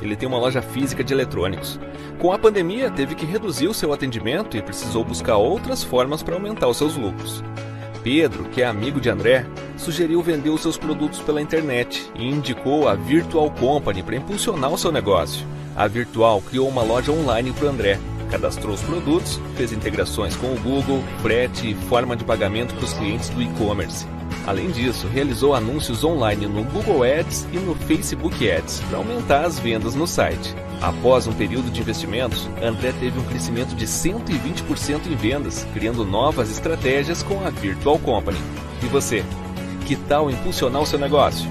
Ele tem uma loja física de eletrônicos. Com a pandemia, teve que reduzir o seu atendimento e precisou buscar outras formas para aumentar os seus lucros. Pedro, que é amigo de André, sugeriu vender os seus produtos pela internet e indicou a Virtual Company para impulsionar o seu negócio. A Virtual criou uma loja online para André, cadastrou os produtos, fez integrações com o Google, frete e forma de pagamento para os clientes do e-commerce. Além disso, realizou anúncios online no Google Ads e no Facebook Ads para aumentar as vendas no site. Após um período de investimentos, André teve um crescimento de 120% em vendas, criando novas estratégias com a Virtual Company. E você? Que tal impulsionar o seu negócio?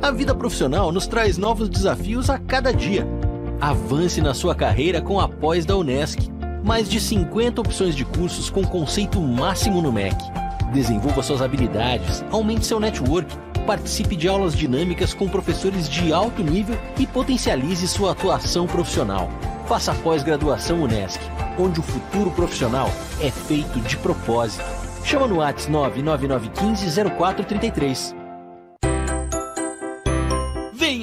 A vida profissional nos traz novos desafios a cada dia. Avance na sua carreira com a pós da Unesc mais de 50 opções de cursos com conceito máximo no MEC. Desenvolva suas habilidades, aumente seu network, participe de aulas dinâmicas com professores de alto nível e potencialize sua atuação profissional. Faça pós-graduação Unesc, onde o futuro profissional é feito de propósito. Chama no WhatsApp 99915 0433.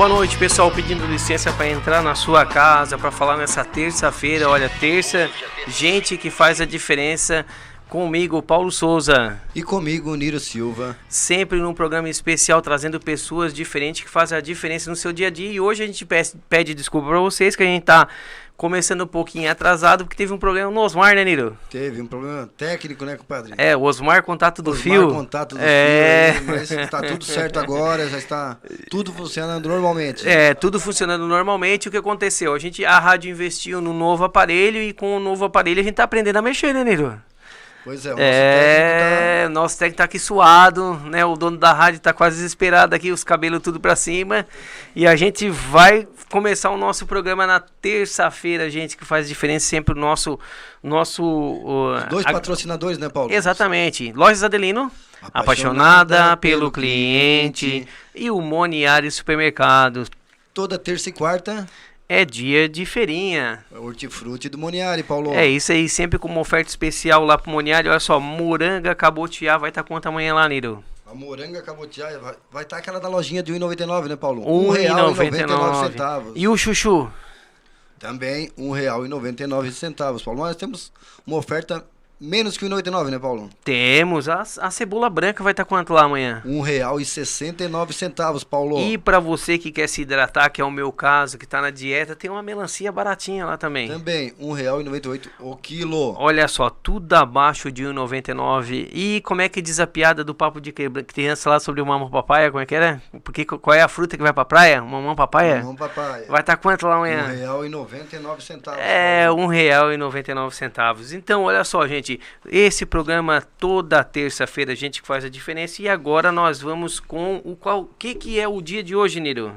Boa noite, pessoal. Pedindo licença para entrar na sua casa para falar nessa terça-feira. Olha, terça, gente que faz a diferença. Comigo, Paulo Souza. E comigo, Niro Silva. Sempre num programa especial trazendo pessoas diferentes que fazem a diferença no seu dia a dia. E hoje a gente pede desculpa para vocês que a gente tá começando um pouquinho atrasado, porque teve um problema no Osmar, né, Niro? Teve um problema técnico, né, compadre? É, o Osmar contato do Osmar, fio. contato do é... fio, mas está tudo certo agora, já está tudo funcionando normalmente. É, tudo funcionando normalmente. O que aconteceu? A gente, a rádio investiu no novo aparelho e com o novo aparelho a gente tá aprendendo a mexer, né, Niro? Pois é, o nosso é, técnico tá... nosso técnico tá aqui suado, né? O dono da rádio tá quase desesperado aqui, os cabelos tudo pra cima. E a gente vai começar o nosso programa na terça-feira, gente, que faz diferença sempre o nosso. nosso Os dois a... patrocinadores, né, Paulo? Exatamente. Lojas Adelino, apaixonada, apaixonada pelo cliente, cliente, e o Moniari Supermercados. Toda terça e quarta é dia de feirinha. É hortifruti do Moniari, Paulo. É isso aí, sempre com uma oferta especial lá pro Moniari. Olha só, moranga cabotiá vai estar tá quanto amanhã lá, Niro? A moranga cabotiá vai estar tá aquela da lojinha de 1,99, né, Paulo? R$ centavos. E o chuchu? Também R$ 1,99, Paulo. Nós temos uma oferta menos que 1,99, né, Paulo? Temos. A, a cebola branca vai estar quanto lá amanhã? Um real e 69 centavos, Paulo. E pra você que quer se hidratar, que é o meu caso, que tá na dieta, tem uma melancia baratinha lá também. Também, um real e 98 o quilo. Olha só, tudo abaixo de 1,99. E como é que diz a piada do papo de criança lá sobre o mamão papaya? Como é que era? Porque, qual é a fruta que vai pra praia? Mamão papaya? Mamão papai. Vai estar quanto lá amanhã? real e 99 centavos. É, Paulo. um real e 99 centavos. Então, olha só, gente, esse programa toda terça-feira a gente faz a diferença e agora nós vamos com o qual, que que é o dia de hoje, Niro?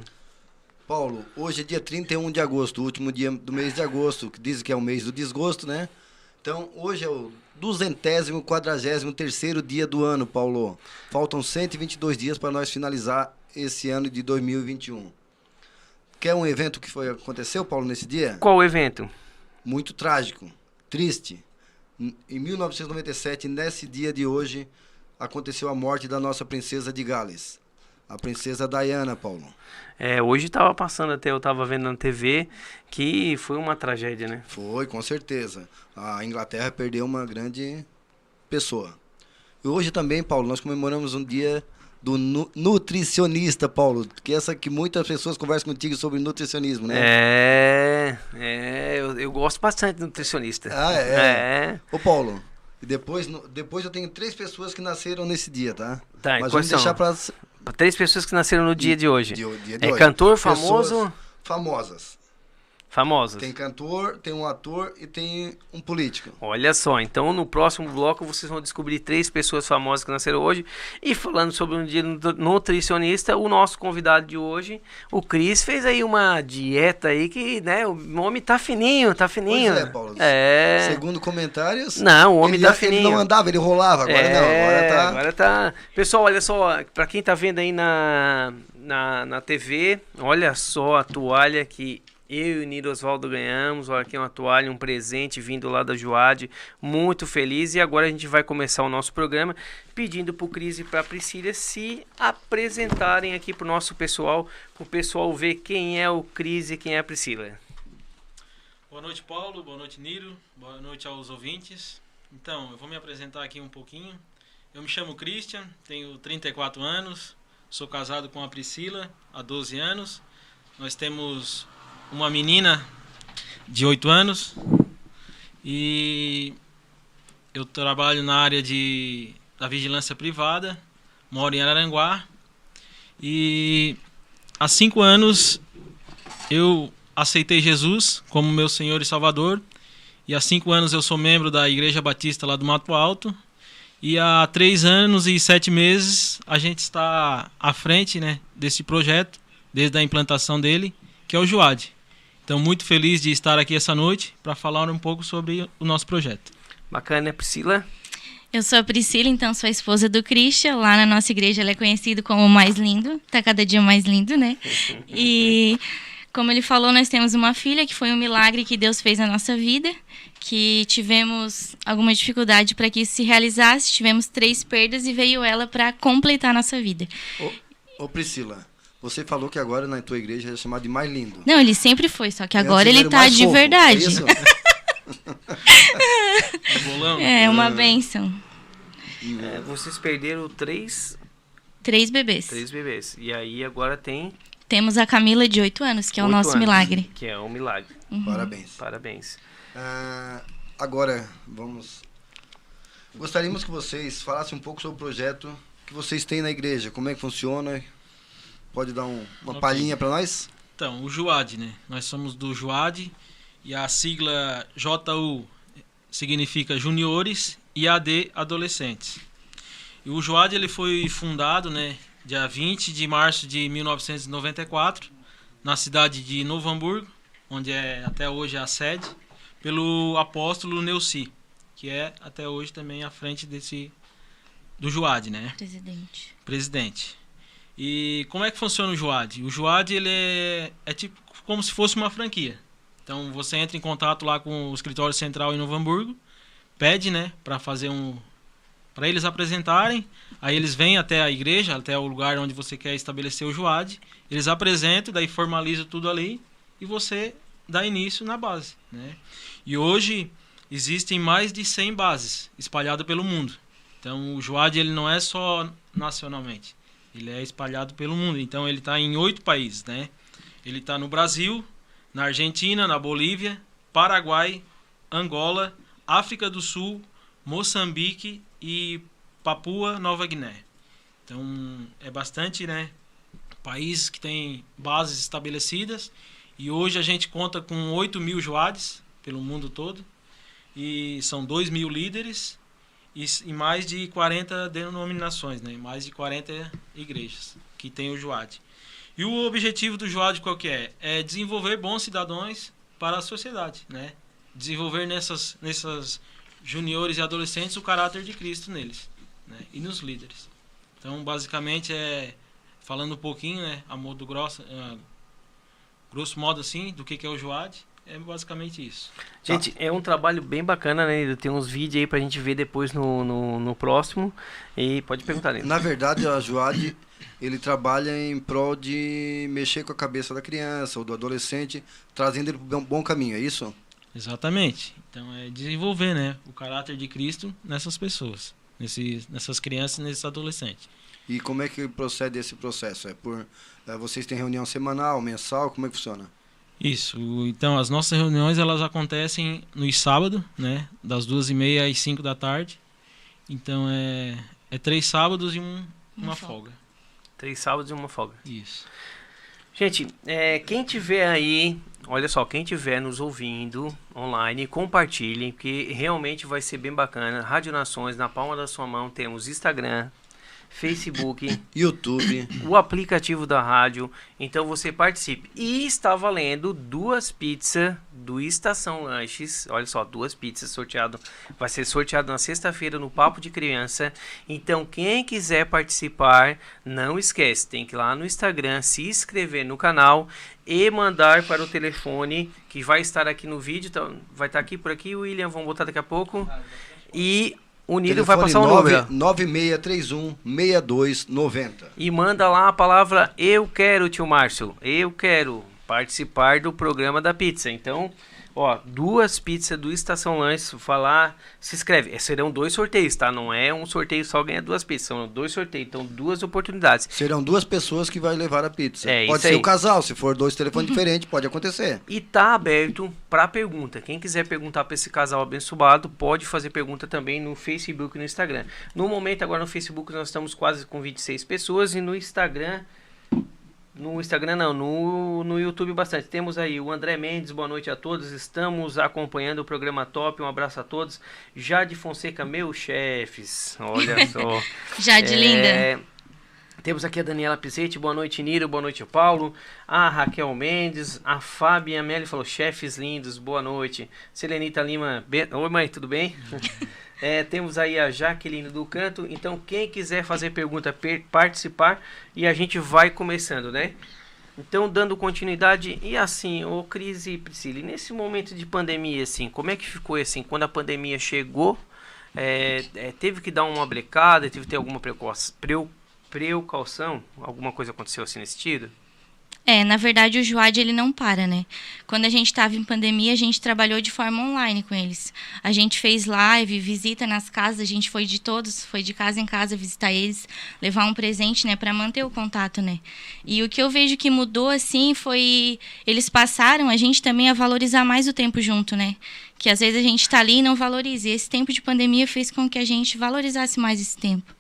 Paulo, hoje é dia 31 de agosto, o último dia do mês de agosto, que dizem que é o mês do desgosto, né? Então, hoje é o duzentésimo, quadragésimo terceiro dia do ano, Paulo. Faltam 122 dias para nós finalizar esse ano de 2021. Quer um evento que foi aconteceu, Paulo, nesse dia? Qual evento? Muito trágico, triste. Em 1997, nesse dia de hoje, aconteceu a morte da nossa princesa de Gales, a princesa Diana, Paulo. É, hoje tava passando até, eu tava vendo na TV, que foi uma tragédia, né? Foi, com certeza. A Inglaterra perdeu uma grande pessoa. E hoje também, Paulo, nós comemoramos um dia do nu- nutricionista, Paulo. Que essa que muitas pessoas conversam contigo sobre nutricionismo, né? É, é, eu, eu gosto bastante de nutricionista. Ah, é? É. Ô, Paulo, depois, depois eu tenho três pessoas que nasceram nesse dia, tá? Tá, Mas vamos são? deixar para Três pessoas que nasceram no dia de hoje. dia, dia de é hoje. cantor Pessoas famoso, famosas. Tem cantor, tem um ator e tem um político. Olha só, então no próximo bloco vocês vão descobrir três pessoas famosas que nasceram hoje. E falando sobre um dia nut- nutricionista, o nosso convidado de hoje, o Cris, fez aí uma dieta aí que, né, o homem tá fininho, tá fininho. Pois é, Paulo. É. Segundo comentários, Não, o homem ele, tá ele fininho. não andava, ele rolava. Agora não, agora tá... agora tá. Pessoal, olha só, pra quem tá vendo aí na, na, na TV, olha só a toalha que eu e o Niro Osvaldo ganhamos. Olha aqui uma toalha, um presente vindo lá da Joad. Muito feliz. E agora a gente vai começar o nosso programa pedindo pro Cris e pra Priscila se apresentarem aqui pro nosso pessoal, pro pessoal ver quem é o Cris e quem é a Priscila. Boa noite, Paulo. Boa noite, Niro. Boa noite aos ouvintes. Então, eu vou me apresentar aqui um pouquinho. Eu me chamo Christian, tenho 34 anos, sou casado com a Priscila há 12 anos. Nós temos uma menina de 8 anos e eu trabalho na área de, da vigilância privada, moro em Araranguá e há 5 anos eu aceitei Jesus como meu Senhor e Salvador. E há cinco anos eu sou membro da Igreja Batista lá do Mato Alto. E há três anos e sete meses a gente está à frente né, desse projeto, desde a implantação dele, que é o Juad. Então, muito feliz de estar aqui essa noite para falar um pouco sobre o nosso projeto. Bacana, né, Priscila? Eu sou a Priscila, então sou a esposa do Christian. Lá na nossa igreja ele é conhecido como o mais lindo. Tá cada dia mais lindo, né? E como ele falou, nós temos uma filha que foi um milagre que Deus fez na nossa vida, que tivemos alguma dificuldade para que isso se realizasse, tivemos três perdas e veio ela para completar a nossa vida. Ô, Priscila, você falou que agora na tua igreja é chamado de mais lindo. Não, ele sempre foi, só que agora Antes ele tá de fofo, verdade. é isso? É uma bênção. É, vocês perderam três, Três bebês. três bebês. E aí agora tem Temos a Camila de 8 anos, que é o Oito nosso anos, milagre. Que é um milagre. Parabéns. Parabéns. Ah, agora, vamos. Gostaríamos que vocês falassem um pouco sobre o projeto que vocês têm na igreja. Como é que funciona? Pode dar um- uma Ok. palhinha para nós? Então, o JUAD, né? Nós somos do JUAD e a sigla JU significa juniores e AD adolescentes. E o JUAD ele foi fundado, né, dia 20 de março de 1994, na cidade de Novo Hamburgo, onde é até hoje a sede, pelo apóstolo Neuci, que é até hoje também à frente desse do JUAD, né? Presidente. presidente. E como é que funciona o Juad? O Juad ele é, é tipo como se fosse uma franquia. Então você entra em contato lá com o escritório central em Novo Hamburgo, pede, né, para fazer um para eles apresentarem, aí eles vêm até a igreja, até o lugar onde você quer estabelecer o Juad, eles apresentam, daí formaliza tudo ali e você dá início na base, né? E hoje existem mais de 100 bases espalhadas pelo mundo. Então o Joad ele não é só nacionalmente, ele é espalhado pelo mundo. Então ele está em oito países, né? Ele está no Brasil, na Argentina, na Bolívia, Paraguai, Angola, África do Sul, Moçambique e Papua Nova Guiné. Então é bastante, né? Países que têm bases estabelecidas e hoje a gente conta com 8 mil joades pelo mundo todo e são 2 mil líderes e, e mais de 40 denominações, né? mais de 40 igrejas que tem o Joad. E o objetivo do Joad qual que é? É desenvolver bons cidadãos para a sociedade, né? Desenvolver nessas, nessas juniores e adolescentes o caráter de Cristo neles né? e nos líderes. Então, basicamente, é falando um pouquinho, né, a modo grosso, uh, grosso modo assim, do que, que é o Joad, é basicamente isso. Gente, tá. é um trabalho bem bacana, né? Tem uns vídeos aí pra gente ver depois no, no, no próximo. E pode perguntar, né? Na verdade, a Joad, ele trabalha em prol de mexer com a cabeça da criança ou do adolescente, trazendo ele para um bom caminho, é isso? Exatamente. Então é desenvolver, né, o caráter de Cristo nessas pessoas, nesse, nessas crianças e nesses adolescentes. E como é que procede esse processo? É por é, vocês têm reunião semanal, mensal, como é que funciona? Isso. Então, as nossas reuniões elas acontecem nos sábados, né? Das duas e meia às cinco da tarde. Então, é, é três sábados e um, uma, folga. Três sábados e uma folga. Isso. Gente, é, quem tiver aí, olha só, quem tiver nos ouvindo online, compartilhem, que realmente vai ser bem bacana. Rádio Nações, na palma da sua mão, temos Instagram, Facebook, YouTube, o aplicativo da rádio. Então você participe. E está valendo duas pizzas do Estação Lanches. Olha só, duas pizzas sorteado. Vai ser sorteado na sexta-feira no Papo de Criança. Então quem quiser participar, não esquece, tem que ir lá no Instagram, se inscrever no canal e mandar para o telefone que vai estar aqui no vídeo. Então, vai estar aqui por aqui, William, vamos botar daqui a pouco. E o Nilo vai passar o número. 9631-6290. E manda lá a palavra Eu quero, tio Márcio. Eu quero participar do programa da pizza. Então, Ó, duas pizzas do Estação Lanches, falar, se inscreve. É, serão dois sorteios, tá? Não é um sorteio só ganha duas pizzas, são dois sorteios, então duas oportunidades. Serão duas pessoas que vai levar a pizza. É, pode ser aí. o casal, se for dois telefones uhum. diferentes, pode acontecer. E tá aberto para pergunta. Quem quiser perguntar para esse casal abençoado, pode fazer pergunta também no Facebook e no Instagram. No momento agora no Facebook nós estamos quase com 26 pessoas e no Instagram no Instagram não, no, no YouTube bastante. Temos aí o André Mendes, boa noite a todos. Estamos acompanhando o programa top. Um abraço a todos. Jade Fonseca, meus chefes. Olha só. Jade é, linda. Temos aqui a Daniela Pizzetti, boa noite Niro, boa noite Paulo, a Raquel Mendes, a Fábia Amélia falou, chefes lindos, boa noite. Selenita Lima, oi mãe, tudo bem? É, temos aí a Jaqueline do Canto. Então, quem quiser fazer pergunta, participar e a gente vai começando, né? Então, dando continuidade, e assim, ô Cris e Priscila, nesse momento de pandemia, assim, como é que ficou assim? Quando a pandemia chegou, é, é, teve que dar uma brecada, teve que ter alguma precaução? Alguma coisa aconteceu assim nesse sentido? É, na verdade o Joad ele não para, né? Quando a gente estava em pandemia, a gente trabalhou de forma online com eles. A gente fez live, visita nas casas, a gente foi de todos, foi de casa em casa visitar eles, levar um presente, né, para manter o contato, né? E o que eu vejo que mudou assim foi eles passaram a gente também a valorizar mais o tempo junto, né? Que às vezes a gente está ali e não valoriza. E esse tempo de pandemia fez com que a gente valorizasse mais esse tempo.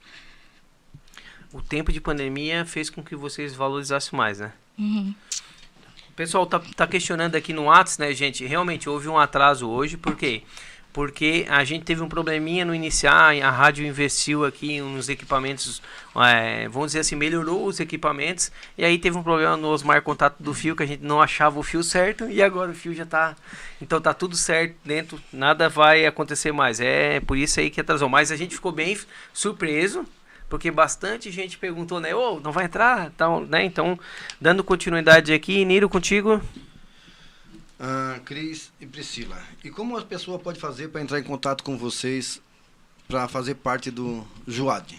O tempo de pandemia fez com que vocês valorizassem mais, né? Uhum. O pessoal tá, tá questionando aqui no Whats, né, gente? Realmente houve um atraso hoje, por quê? Porque a gente teve um probleminha no iniciar, a rádio investiu aqui nos equipamentos, é, vamos dizer assim, melhorou os equipamentos, e aí teve um problema no Osmar contato do fio, que a gente não achava o fio certo, e agora o fio já tá. Então tá tudo certo dentro, nada vai acontecer mais. É por isso aí que atrasou. Mas a gente ficou bem surpreso, porque bastante gente perguntou, né? Ô, oh, não vai entrar? Então, né? então, dando continuidade aqui, Niro, contigo. Ah, Cris e Priscila. E como a pessoa pode fazer para entrar em contato com vocês para fazer parte do Juad?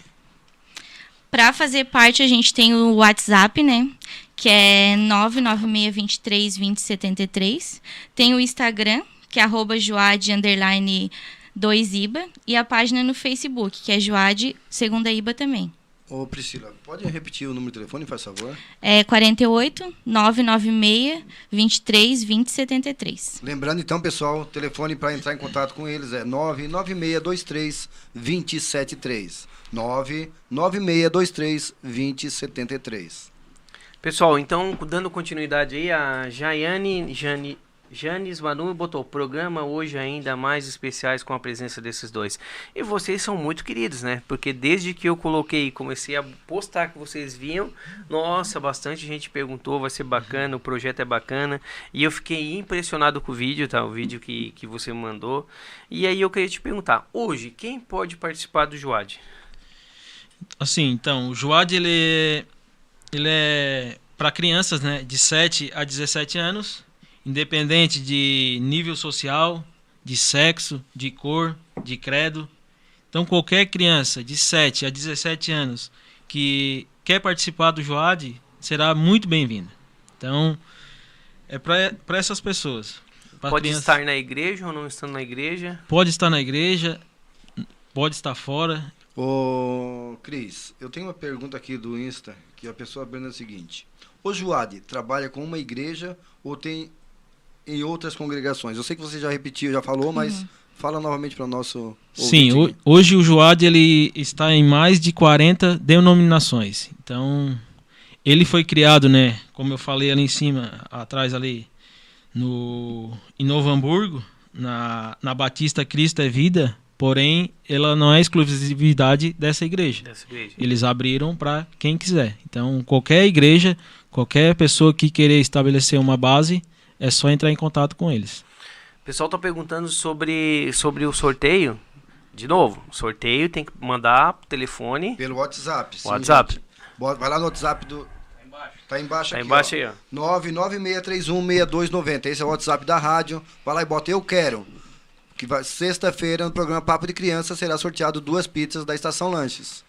Para fazer parte, a gente tem o WhatsApp, né? Que é 996232073. Tem o Instagram, que é arroba Joad underline 2IBA, e a página no Facebook, que é Joad Segunda IBA também. Ô Priscila, pode repetir o número de telefone, faz favor? É 48 996 23 20 73. Lembrando então, pessoal, o telefone para entrar em contato com eles é 99623 2073. 99623 2073. Pessoal, então, dando continuidade aí, a Jaiane Jani, Janis Manu botou programa hoje ainda mais especiais com a presença desses dois. E vocês são muito queridos, né? Porque desde que eu coloquei e comecei a postar que vocês vinham, nossa, bastante gente perguntou, vai ser bacana, o projeto é bacana. E eu fiquei impressionado com o vídeo, tá? O vídeo que, que você mandou. E aí eu queria te perguntar, hoje, quem pode participar do Joad? Assim, então, o Joad ele é, ele é para crianças, né, de 7 a 17 anos, independente de nível social, de sexo, de cor, de credo. Então, qualquer criança de 7 a 17 anos que quer participar do Joad será muito bem-vinda. Então, é para essas pessoas. Pode crianças- estar na igreja ou não estando na igreja? Pode estar na igreja, pode estar fora. Ô, Cris, eu tenho uma pergunta aqui do Insta, que a pessoa abrindo é o seguinte. O Joad trabalha com uma igreja ou tem em outras congregações? Eu sei que você já repetiu, já falou, mas fala novamente para o nosso Sim, ouvinte hoje o Joad ele está em mais de 40 denominações. Então, ele foi criado, né, como eu falei ali em cima, atrás ali no em Novo Hamburgo, na, na Batista Cristo é Vida, porém ela não é exclusividade dessa igreja. Dessa igreja. Eles abriram para quem quiser. Então, qualquer igreja, qualquer pessoa que querer estabelecer uma base, é só entrar em contato com eles. O pessoal tá perguntando sobre, sobre o sorteio. De novo, o sorteio tem que mandar telefone. Pelo WhatsApp. sim, WhatsApp. gente. Vai lá no WhatsApp do. Tá embaixo Tá aqui. embaixo ó. aí, ó. 996316290. Esse é o WhatsApp da rádio. Vai lá e bota Eu Quero. Que vai- sexta-feira no programa Papo de Criança será sorteado duas pizzas da Estação Lanches.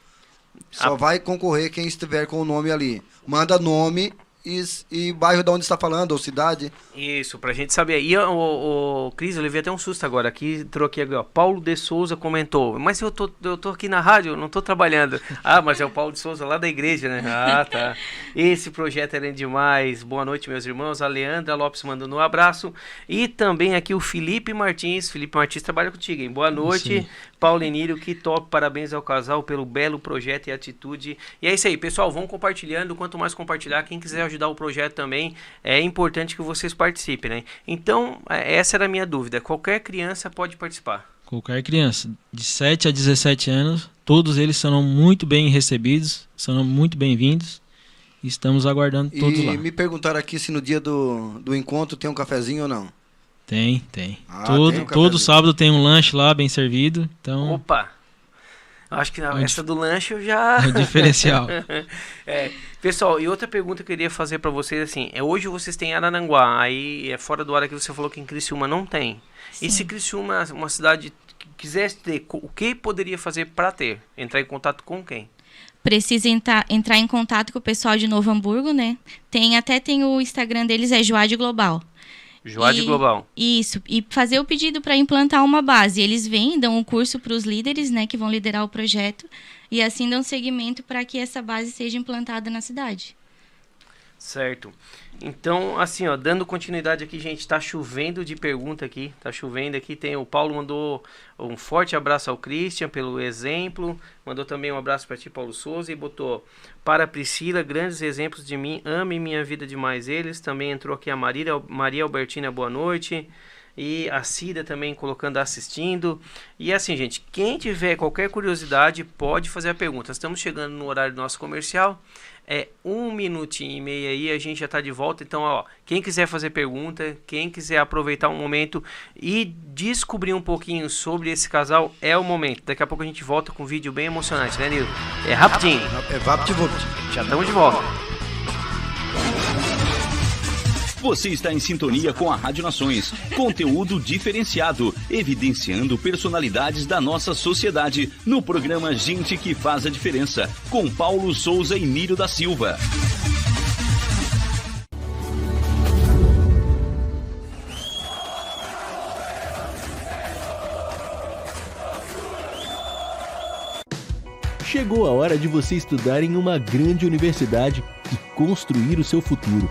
Só Ah. vai concorrer quem estiver com o nome ali. Manda nome e, e bairro de onde está falando, ou cidade. Isso, pra gente saber. E o, o, Cris, eu levei até um susto agora. Aqui, troquei aqui, ó. Paulo de Souza comentou. Mas eu tô, eu tô aqui na rádio, não tô trabalhando. Ah, mas é o Paulo de Souza lá da igreja, né? Ah, tá. Esse projeto é lindo demais. Boa noite, meus irmãos. A Leandra Lopes mandando um abraço. E também aqui o Felipe Martins. Felipe Martins trabalha contigo, hein? Boa noite. Sim. Paulo e Nírio, que top. Parabéns ao casal pelo belo projeto e atitude. E é isso aí, pessoal. Vão compartilhando. Quanto mais compartilhar, quem quiser ajudar o projeto também, é importante que vocês participem, né? Então, é, essa era a minha dúvida. Qualquer criança pode participar. Qualquer criança de 7 a 17 anos, todos eles serão muito bem recebidos, serão muito bem-vindos. e Estamos aguardando todos e lá. me perguntaram aqui se no dia do, do encontro tem um cafezinho ou não. Tem, tem. Ah, todo, tem todo sábado tem um lanche lá bem servido, então Opa! Acho que na- É essa do lanche eu já. é o diferencial. É, pessoal, e outra pergunta que eu queria fazer pra vocês assim, é hoje vocês têm Araranguá, aí é fora do área que você falou que em Criciúma não tem. E se Criciúma é uma cidade que quisesse ter, o que poderia fazer pra ter? Entrar em contato com quem? Precisa entrar, entrar em contato com o pessoal de Novo Hamburgo, né? Tem até tem o Instagram deles é Joad Global. Joade E- Global. Isso, e fazer o pedido para implantar uma base. Eles vêm, dão um curso para os líderes, né, que vão liderar o projeto, e assim dão seguimento para que essa base seja implantada na cidade. Certo. Então, assim, ó, dando continuidade aqui, gente, tá chovendo de pergunta aqui, tá chovendo aqui. Tem o Paulo mandou um forte abraço ao Christian pelo exemplo, mandou também um abraço para ti, Paulo Souza, e botou para Priscila, grandes exemplos de mim, ame minha vida demais eles. Também entrou aqui a Maria, Maria Albertina, boa noite. E a Cida também colocando assistindo. E assim, gente, quem tiver qualquer curiosidade pode fazer a pergunta. Estamos chegando no horário do nosso comercial. É um minutinho e meio aí, a gente já tá de volta. Então, ó, quem quiser fazer pergunta, quem quiser aproveitar um momento e descobrir um pouquinho sobre esse casal, é o momento. Daqui a pouco a gente volta com um vídeo bem emocionante, né, Nilo? É rapidinho, É VaptVupt. já estamos de volta. Você está em sintonia com a Rádio Nações. Conteúdo diferenciado, evidenciando personalidades da nossa sociedade no programa Gente que Faz a Diferença, com Paulo Souza e Nírio da Silva. Chegou a hora de você estudar em uma grande universidade e construir o seu futuro.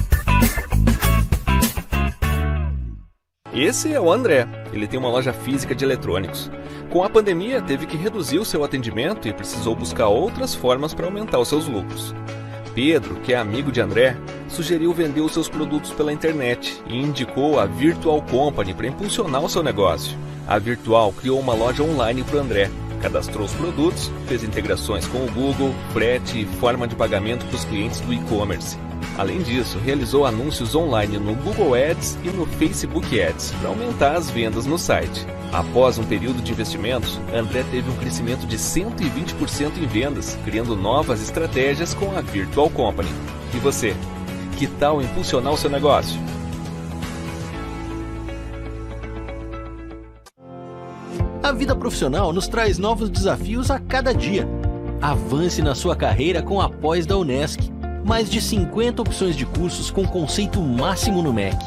Esse é o André. Ele tem uma loja física de eletrônicos. Com a pandemia, teve que reduzir o seu atendimento e precisou buscar outras formas para aumentar os seus lucros. Pedro, que é amigo de André, sugeriu vender os seus produtos pela internet e indicou a Virtual Company para impulsionar o seu negócio. A Virtual criou uma loja online para André, cadastrou os produtos, fez integrações com o Google, frete e forma de pagamento para os clientes do e-commerce. Além disso, realizou anúncios online no Google Ads e no Facebook Ads para aumentar as vendas no site. Após um período de investimentos, André teve um crescimento de 120% em vendas, criando novas estratégias com a Virtual Company. E você? Que tal impulsionar o seu negócio? A vida profissional nos traz novos desafios a cada dia. Avance na sua carreira com a pós da Unesc. Mais de 50 opções de cursos com conceito máximo no MEC.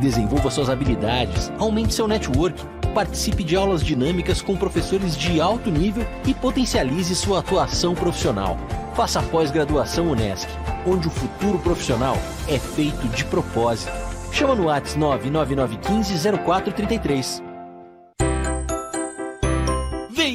Desenvolva suas habilidades, aumente seu network, participe de aulas dinâmicas com professores de alto nível e potencialize sua atuação profissional. Faça pós-graduação Unesc, onde o futuro profissional é feito de propósito. Chama no WhatsApp 99915 0433.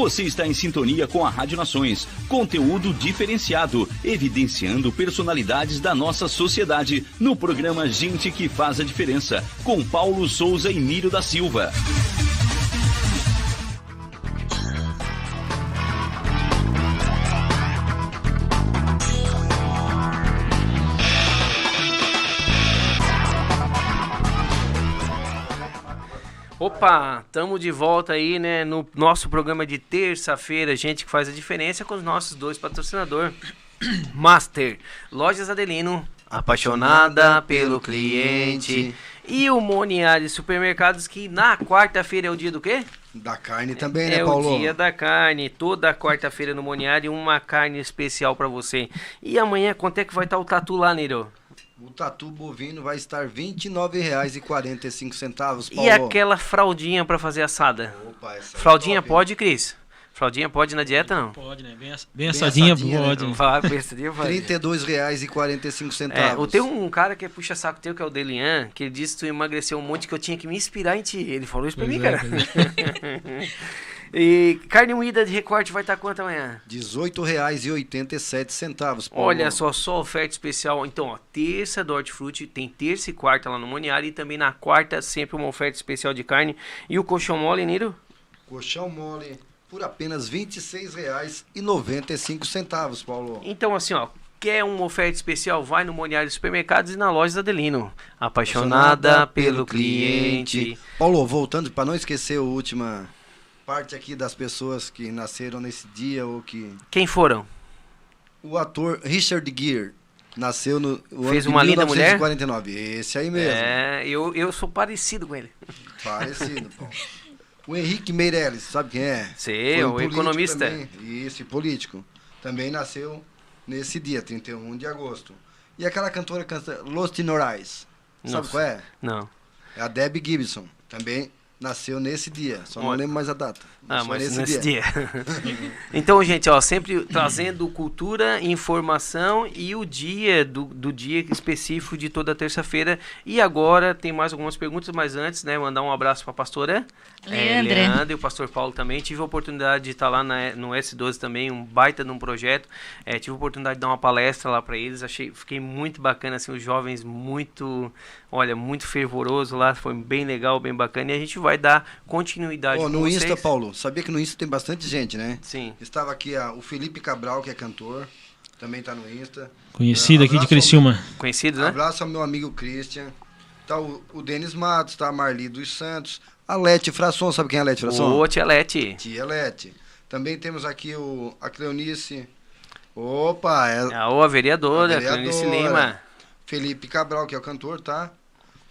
Você está em sintonia com a Rádio Nações. Conteúdo diferenciado, evidenciando personalidades da nossa sociedade no programa Gente que Faz a Diferença, com Paulo Souza e Nírio da Silva. Opa, estamos de volta aí, né, no nosso programa de terça-feira, gente que faz a diferença com os nossos dois patrocinadores. Master, Lojas Adelino, apaixonada pelo cliente. E o Moniari Supermercados, que na quarta-feira é o dia do quê? Da carne também, é né, Paulo? o dia da carne. Toda quarta-feira no Moniari, uma carne especial pra você. E amanhã, quanto é que vai estar o tatu lá, Niro? O tatu bovino vai estar R$ 29,45, Paulo. E aquela fraldinha pra fazer assada? Opa, essa é Fraldinha top, hein? pode, Cris? Fraldinha pode na dieta, não? Pode, né? Bem, ass- bem assadinha, pode. né? Besteira, vai. R$ 32,45. É, eu tenho um cara que é puxa-saco teu, que é o Delian, que ele disse que tu emagreceu um monte que eu tinha que me inspirar em ti. Ele falou isso pra Pois mim, é, cara. e carne moída de recorte vai estar quanto amanhã? R$ 18,87, Paulo. Olha só, só oferta especial. Então, ó, terça do Hortifruti, tem terça e quarta lá no Moniari e também na quarta sempre uma oferta especial de carne. E o colchão mole, Niro? Colchão mole por apenas R$ 26,95, Paulo. Então, assim, ó, quer uma oferta especial, vai no Moniari Supermercados e na loja da Adelino. Apaixonada pelo cliente. Paulo, voltando, para não esquecer a última parte aqui das pessoas que nasceram nesse dia ou que... Quem foram? O ator Richard Gere nasceu no o Fez ano uma de linda mulher? 1949. Esse aí mesmo. É, eu, eu sou parecido com ele. Parecido, Paulo. O Henrique Meirelles, sabe quem é? Sei, um o economista. Também, isso, e político. Também nasceu nesse dia, 31 de agosto. E aquela cantora canta Los Tinorais. Sabe qual é? Não. É a Debbie Gibson. Também Nasceu nesse dia, só não lembro mais a data. Ah, mas nesse, dia. então, Uhum. gente, ó, sempre trazendo cultura, informação e o dia do, do dia específico de toda terça-feira. E agora tem mais algumas perguntas, mas antes, né, mandar um abraço para a pastora eh, Leandra. Leandra e o pastor Paulo também. Tive a oportunidade de estar lá na- no S12 também, um baita de um projeto. Eh, tive a oportunidade de dar uma palestra lá para eles. Achei, fiquei muito bacana, assim, os jovens muito, olha, muito fervoroso lá. Foi bem legal, bem bacana. E a gente vai dar continuidade no vocês. Insta, Paulo, sabia que no Insta tem bastante gente, né? Sim. Estava aqui o Felipe Cabral, que é cantor, também tá no Insta. Conhecido aqui de Criciúma. Conhecidos, né? Abraço ao meu amigo Christian. Tá o, o Denis Matos, tá a Marli dos Santos. A Lete Frasson, sabe quem é a Lete Frasson? Ô, Tia Lete. Tia Lete. Também temos aqui o, a Cleonice. Opa, é A ô, a vereadora, A a Cleonice vereadora. Lima. Felipe Cabral, que é o cantor, tá?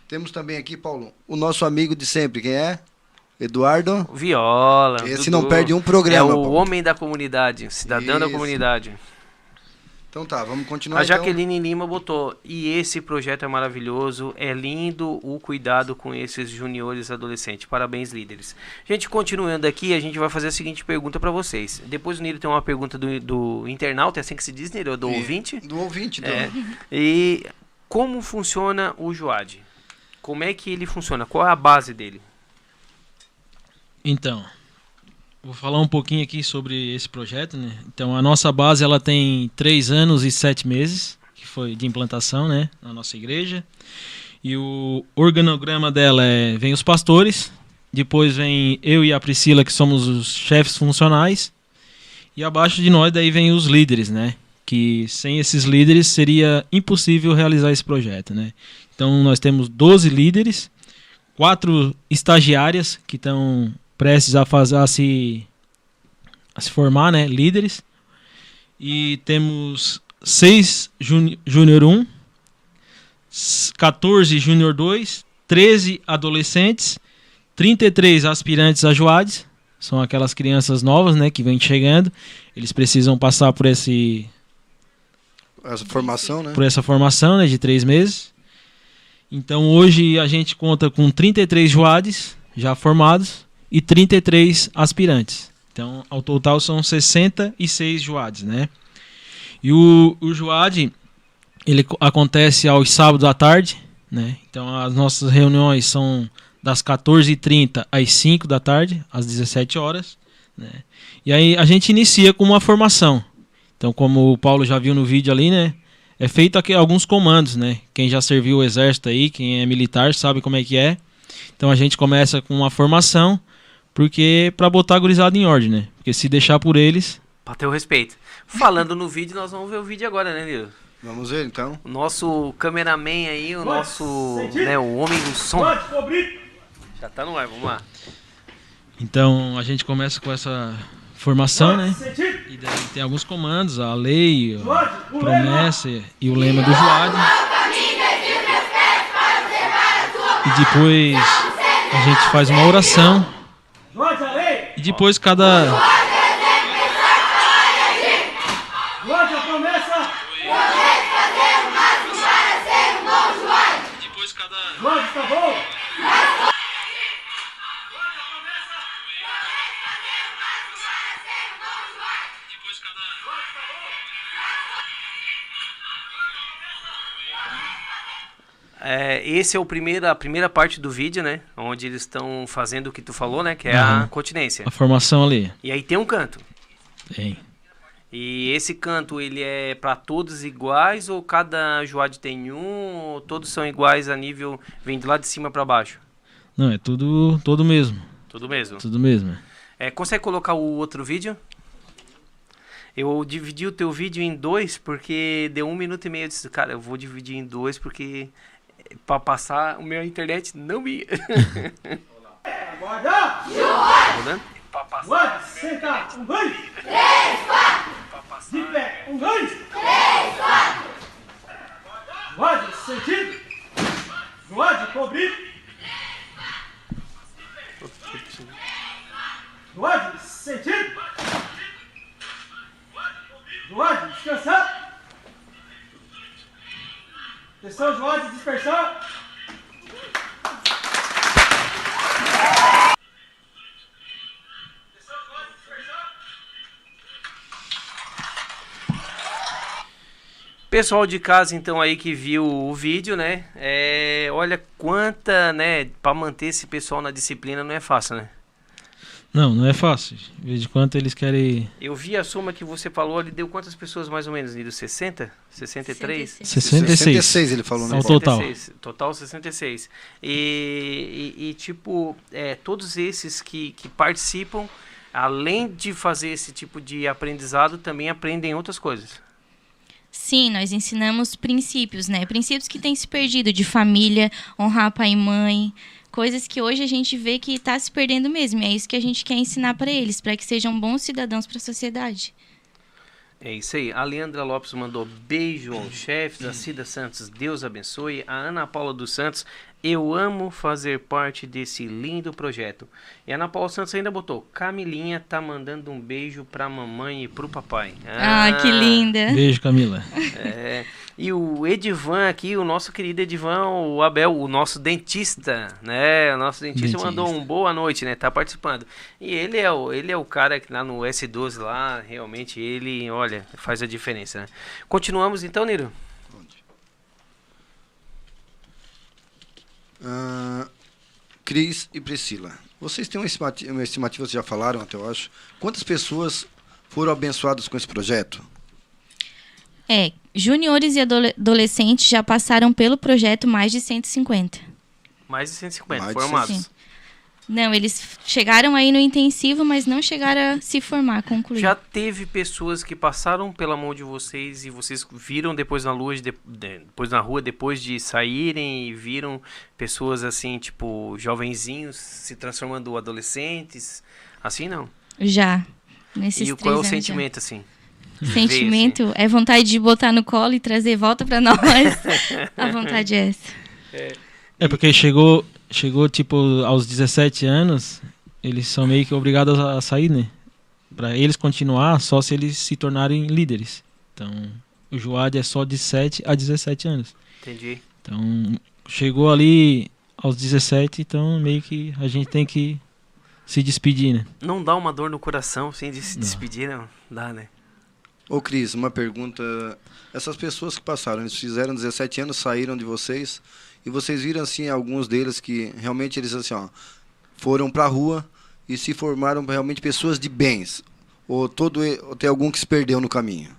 Temos também aqui, Paulo, o nosso amigo de sempre, quem é? Eduardo. Viola. Esse Dudu. não perde um programa, É o Paulo. homem da comunidade, cidadão da Isso. comunidade. Então tá, vamos continuar A então. Jaqueline Lima botou, e esse projeto é maravilhoso, é lindo o cuidado com esses juniores adolescentes. Parabéns, líderes. Gente, continuando aqui, a gente vai fazer a seguinte pergunta pra vocês. Depois o Niro tem uma pergunta do, do internauta, é assim que se diz, Niro? Do E- ouvinte? Do ouvinte, então. É. E como funciona o Joad? Como é que ele funciona? Qual é a base dele? Então, vou falar um pouquinho aqui sobre esse projeto, né? Então, a nossa base ela tem três anos e sete meses que foi de implantação, né, na nossa igreja. E o organograma dela é vem os pastores, depois vem eu e a Priscila que somos os chefes funcionais e abaixo de nós daí vem os líderes, né? Que sem esses líderes seria impossível realizar esse projeto, né? Então nós temos 12 líderes, quatro estagiárias que estão prestes a fazer a se a se formar, né, líderes. E temos seis juni- júnior 1, s- 14 júnior 2, 13 adolescentes, 33 aspirantes a Joades, são aquelas crianças novas, né, que vêm chegando. Eles precisam passar por esse Essa formação, né? por essa formação né, de três meses. Então hoje a gente conta com 33 Joades já formados e 33 aspirantes. Então ao total são 66 Joades, né? E o, o ele co- acontece aos sábados à tarde, né? Então as nossas reuniões são das 14h30 às 5 da tarde, às 17 horas, né? E aí a gente inicia com uma formação. Então, como o Paulo já viu no vídeo ali, né? É feito aqui alguns comandos, né? Quem já serviu o exército aí, quem é militar, sabe como é que é. Então a gente começa com uma formação, porque para botar a gurizada em ordem, né? Porque se deixar por eles, Pra ter o respeito. Falando no vídeo, nós vamos ver o vídeo agora, né, Nilo? Vamos ver então. O nosso cameraman aí, o nosso, né, o homem do som. Já tá no ar, vamos lá. Então a gente começa com essa formação, né? E daí tem alguns comandos, a lei, a promessa e o lema do Joade. E depois a gente faz uma oração. E depois cada É, esse é o primeiro, a primeira parte do vídeo, né? Onde eles estão fazendo o que tu falou, né? Que é a Uhum. continência. a formação ali. E aí tem um canto. Tem. E esse canto, ele é pra todos iguais ou cada joade tem um? Ou todos são iguais a nível, vem de lá de cima pra baixo? Não, é tudo todo mesmo. Tudo mesmo. Tudo mesmo. É, consegue colocar o outro vídeo? Eu dividi o teu vídeo em dois porque deu um minuto e meio. Eu disse, cara, eu vou dividir em dois porque pra passar o meu internet não ia. Tá rodando? Pra passar. Sentar, um, dois. Três, quatro. De pé, um, dois. Três, quatro. Joade, sentido. Joade, cobrido. Joade, sentido. Joade, descansar. Atenção, Joás, dispersão! Pessoal de casa, então, aí que viu o vídeo, né? É, olha quanta, né? Para manter esse pessoal na disciplina não é fácil, né? Não, não é fácil. De quanto eles querem. Eu vi a soma que você falou, ele deu quantas pessoas mais ou menos, Nilo? 60? 63? 66. 66 ele falou, né? Ao total. 66, total 66. E, e, e, tipo, é, todos esses que, que participam, além de fazer esse tipo de aprendizado, também aprendem outras coisas. Sim, nós ensinamos princípios, né? Princípios que têm se perdido de família, honrar pai e mãe, coisas que hoje a gente vê que está se perdendo mesmo. E é isso que a gente quer ensinar para eles, para que sejam bons cidadãos para a sociedade. É isso aí. A Leandra Lopes mandou beijo aos chefes. A Cida Santos, Deus abençoe. A Ana Paula dos Santos, eu amo fazer parte desse lindo projeto. E a Ana Paula Santos ainda botou: Camilinha tá mandando um beijo pra mamãe e pro papai. Ah, que linda. Beijo, Camila. É, e o Edivan aqui, o nosso querido Edivan, o Abel, o nosso dentista, né? O nosso dentista, Dentista. mandou um boa noite, né? Tá participando. E ele é o, ele é o cara que lá no S12 lá, realmente ele, olha, faz a diferença, né? Continuamos então, Niro? Ah, Cris e Priscila, vocês têm uma estimativa, vocês já falaram até eu acho, quantas pessoas foram abençoadas com esse projeto? É, júniores e adolescentes já passaram pelo projeto mais de 150. Mais de 150 mais formados. De não, eles chegaram aí no intensivo, mas não chegaram a se formar, concluir. Já teve pessoas que passaram pela mão de vocês e vocês viram depois na luz, de- de- depois na rua, depois de saírem e viram pessoas assim, tipo, jovenzinhos se transformando adolescentes, assim não. Já. Nesses e qual é o anos já. sentimento assim? Sentimento é vontade de botar no colo e trazer volta pra nós. a vontade é essa. É porque chegou, chegou tipo aos 17 anos, eles são meio que obrigados a sair, né? Pra eles continuar só se eles se tornarem líderes. Então, o Joad é só de 7 a 17 anos. Entendi. Então, chegou ali aos 17, então meio que a gente tem que se despedir, né? Não dá uma dor no coração sem de se Não. despedir, não? Dá, né? Ô Cris, uma pergunta. Essas pessoas que passaram, eles fizeram 17 anos, saíram de vocês, e vocês viram assim alguns deles que realmente eles assim, ó, foram pra rua e se formaram realmente pessoas de bens. Ou todo ou tem algum que se perdeu no caminho?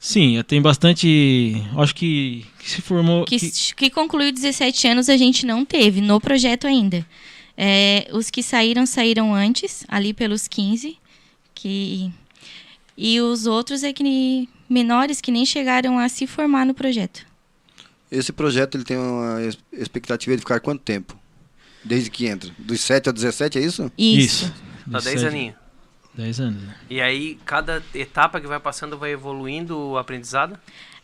Sim, tem bastante. Acho que, que se formou. Que, que- que concluiu 17 anos a gente não teve no projeto ainda. É, os que saíram, saíram antes, ali pelos 15. Que, e os outros é que menores que nem chegaram a se formar no projeto. Esse projeto ele tem uma expectativa de ficar quanto tempo? Desde que entra? Dos 7 a 17, é isso? Isso. Dá 10 17 aninhos. 10 anos. né? E aí, cada etapa que vai passando vai evoluindo o aprendizado?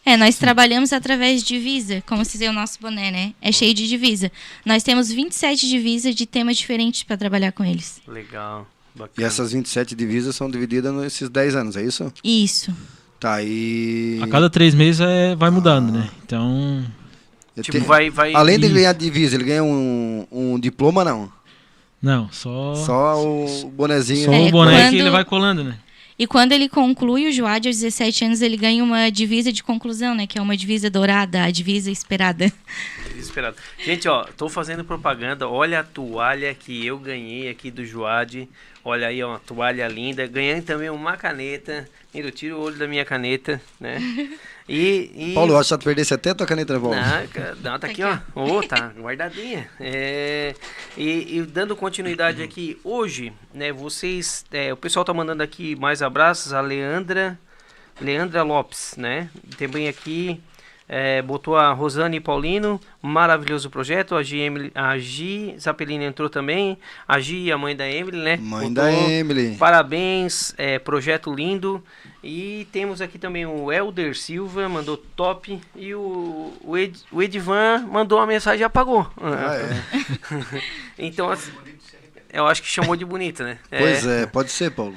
É, nós trabalhamos através de divisa, como se diz o nosso boné, né? É cheio de divisa. Nós temos 27 divisas de temas diferentes para trabalhar com eles. Legal. Bacana. E essas 27 divisas são divididas nesses 10 anos, é isso? Isso. Tá, e. A cada três meses é, vai mudando, né? Então. Tipo, vai, vai... Além de ganhar divisa, ele ganha um, um diploma, não? Não, só. Só o bonezinho. só É, o boné quando- que ele vai colando, né? E quando ele conclui o Joad aos 17 anos, ele ganha uma divisa de conclusão, né? Que é uma divisa dourada, a divisa esperada. Desesperado. Gente, ó, tô fazendo propaganda. Olha a toalha que eu ganhei aqui do Joad. Olha aí, ó, uma toalha linda. Ganhei também uma caneta. Mira, eu tiro o olho da minha caneta, né? E. e... Paulo, eu acho que tu perdesse até a tua caneta, né, Paulo? Não, não, tá aqui, ó. Ô, tá guardadinha. É, e, e dando continuidade aqui, hoje, né, vocês. é, o pessoal tá mandando aqui mais abraços. A Leandra. Leandra Lopes, né? Também aqui. É, botou a Rosane Paulino, maravilhoso projeto. A Gi, Emily, a Gi Zapelini entrou também. A Gi, a mãe da Emily, né? Mãe Botou da Emily. Parabéns, é, projeto lindo. E temos aqui também o Elder Silva, mandou top. E o, o, Ed, o Edivan mandou uma mensagem e apagou. Ah, é. então, assim, eu acho que chamou de bonita, né? Pois é, pode ser, Paulo.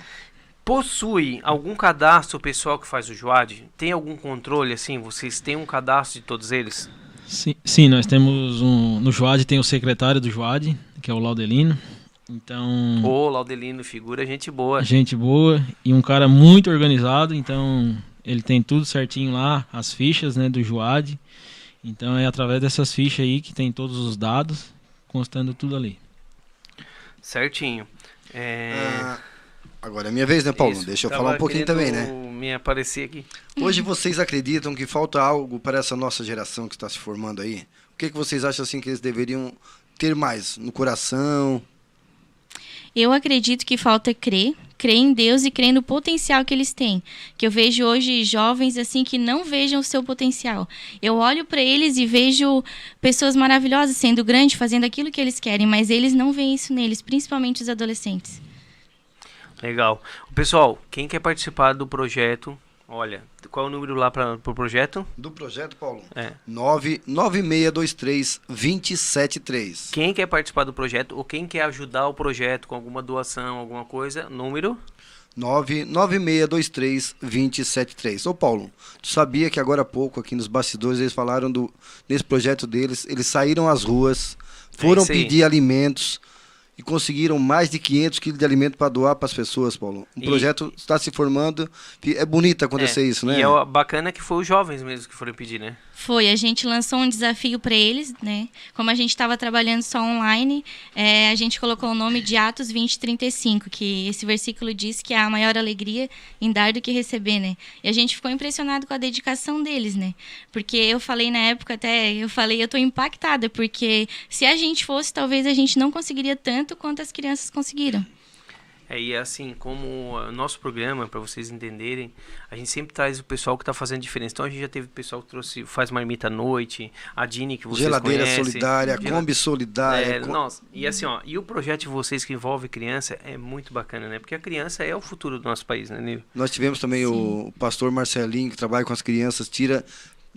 Possui algum cadastro pessoal que faz o Joad? Tem algum controle, assim? Vocês têm um cadastro de todos eles? Sim, sim, nós temos um. No Joad tem o secretário do Joad, que é o Laudelino. Então. Ô, Laudelino, figura gente boa. Gente boa e um cara muito organizado, então ele tem tudo certinho lá, as fichas, né, do Juad. Então é através dessas fichas aí que tem todos os dados, constando tudo ali. Certinho. É... Ah, agora é minha vez, né, Paulo? Isso, Deixa eu falar um pouquinho também, né? Me aparecer aqui. Hoje vocês acreditam que falta algo para essa nossa geração que está se formando aí? O que, que vocês acham assim que eles deveriam ter mais no coração? Eu acredito que falta crer, crer em Deus e crer no potencial que eles têm. Que eu vejo hoje jovens assim que não vejam o seu potencial. Eu olho para eles e vejo pessoas maravilhosas sendo grandes, fazendo aquilo que eles querem, mas eles não veem isso neles, principalmente os adolescentes. Legal. Pessoal, quem quer participar do projeto, olha, qual é o número lá para o pro projeto? Do projeto, Paulo? É. 99623-273. Quem quer participar do projeto ou quem quer ajudar o projeto com alguma doação, alguma coisa, número 99623-2073. Ô Paulo, tu sabia que agora há pouco aqui nos bastidores eles falaram do nesse projeto deles, eles saíram às ruas, foram É pedir alimentos e conseguiram mais de 500 quilos de alimento para doar para as pessoas, Paulo. Um E- projeto está se formando, é bonito acontecer É, isso, né? E é o bacana que foi os jovens mesmo que foram pedir, né? Foi, a gente lançou um desafio para eles, né? Como a gente estava trabalhando só online, é, a gente colocou o nome de Atos 20:35, que esse versículo diz que há a maior alegria em dar do que receber, né? E a gente ficou impressionado com a dedicação deles, né? Porque eu falei na época até, eu falei, eu tô impactada, porque se a gente fosse, talvez a gente não conseguiria tanto quanto as crianças conseguiram. É, e assim, como o nosso programa, para vocês entenderem, a gente sempre traz o pessoal que está fazendo diferença. Então a gente já teve pessoal que trouxe, faz marmita à noite, a Dini que vocês Geladeira conhecem. solidária, Gela- Kombi solidária. É, com- nossa, e assim, ó, e o projeto de vocês que envolve criança é muito bacana, né? Porque a criança é o futuro do nosso país, né, Nil? Nós tivemos também o, o pastor Marcelinho, que trabalha com as crianças, tira.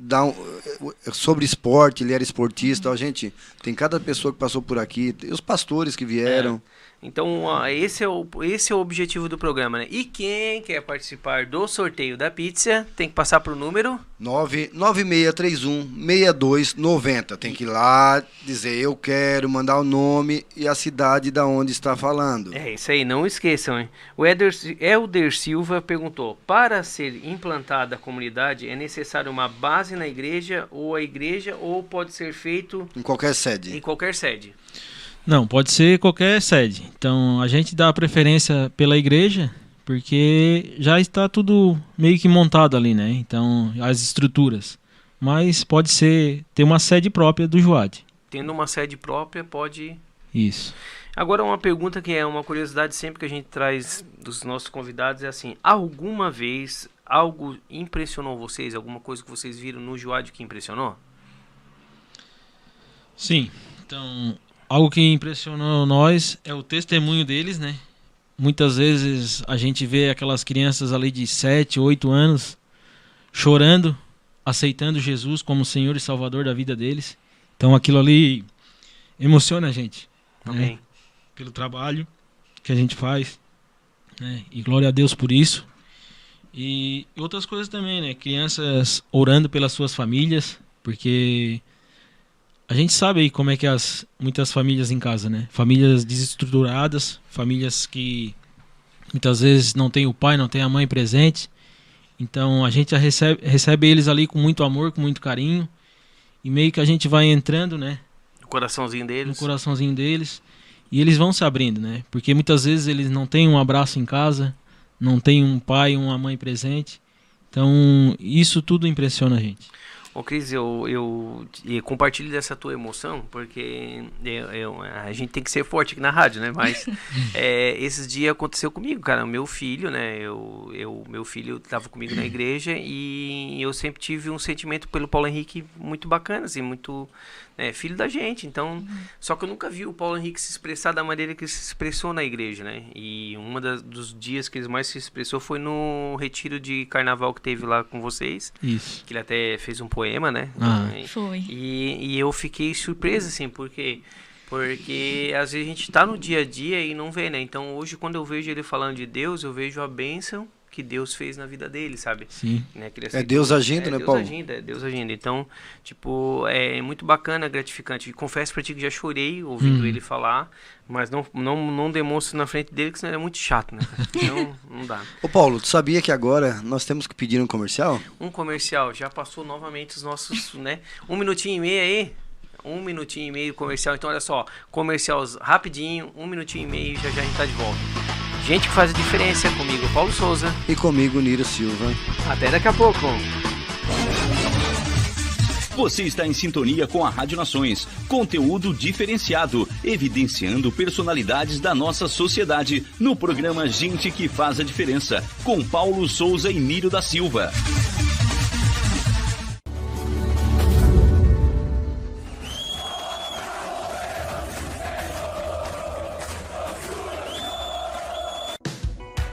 Dá um, eh, sobre esporte, ele era esportista. Ó, gente, tem cada pessoa que passou por aqui, os pastores que vieram. Então, ó, esse, é o, esse é o objetivo do programa, né? E quem quer participar do sorteio da pizza tem que passar pro número 99631-6290. Tem que ir lá dizer eu quero, mandar o nome e a cidade da onde está falando. É isso aí, não esqueçam, hein? O Eder, Elder Silva perguntou: para ser implantada a comunidade é necessário uma base na igreja ou a igreja ou pode ser feito Em qualquer em sede. qualquer sede? Não, pode ser qualquer sede. Então a gente dá preferência pela igreja, porque já está tudo meio que montado ali, né? Então, as estruturas. Mas pode ser ter uma sede própria do Juad. Tendo uma sede própria, pode. Isso. Agora, uma pergunta que é uma curiosidade sempre que a gente traz dos nossos convidados é assim: alguma vez algo impressionou vocês? Alguma coisa que vocês viram no Juad que impressionou? Sim. Então, algo que impressionou nós é o testemunho deles, né? Muitas vezes a gente vê aquelas crianças ali de 7, 8 anos chorando, aceitando Jesus como Senhor e Salvador da vida deles. Então aquilo ali emociona a gente. né? Amém. Pelo trabalho que a gente faz. né? E glória a Deus por isso. E outras coisas também, né? Crianças orando pelas suas famílias, porque a gente sabe aí como é que as muitas famílias em casa, né? Famílias desestruturadas, famílias que muitas vezes não tem o pai, não tem a mãe presente. Então a gente recebe, recebe eles ali com muito amor, com muito carinho. E meio que a gente vai entrando, né? O coraçãozinho no deles. coraçãozinho deles e eles vão se abrindo, né? Porque muitas vezes eles não têm um abraço em casa, não tem um pai, uma mãe presente. Então, isso tudo impressiona a gente. Ô Cris, eu, eu e compartilho dessa tua emoção, porque eu, eu- a gente tem que ser forte aqui na rádio, né? Mas é, esses dias aconteceu comigo, cara. Meu filho, né? Eu, eu, meu filho estava comigo na igreja e eu sempre tive um sentimento pelo Paulo Henrique muito bacana, assim, muito né, filho da gente. Então, só que eu nunca vi o Paulo Henrique se expressar da maneira que ele se expressou na igreja, né? E um dos dias que ele mais se expressou foi no retiro de carnaval que teve lá com vocês Isso. que ele até fez um poema, né? Ah. E- Foi. E, e eu fiquei surpreso, assim, porque porque às vezes a gente tá no dia a dia e não vê, né? Então hoje quando eu vejo ele falando de Deus, eu vejo a bênção que Deus fez na vida dele, sabe? Sim. Né? É Deus agindo, é né, Deus Paulo? agindo, é Deus agindo. Então, tipo, é muito bacana, gratificante. Confesso pra ti que já chorei ouvindo Hum. ele falar, mas não, não, não demonstro na frente dele, que senão ele é muito chato, né? Então, não dá. Ô Paulo, tu sabia que agora nós temos que pedir um comercial? Um comercial, já passou novamente os nossos, né? Um minutinho e meio aí. Um minutinho e meio comercial. Então, olha só, comercial rapidinho, um minutinho e meio, já já a gente tá de volta. Gente que faz a diferença comigo, Paulo Souza. E comigo, Niro Silva. Até daqui a pouco. Você está em sintonia com a Rádio Nações. Conteúdo diferenciado, evidenciando personalidades da nossa sociedade no programa Gente que Faz a Diferença, com Paulo Souza e Nírio da Silva.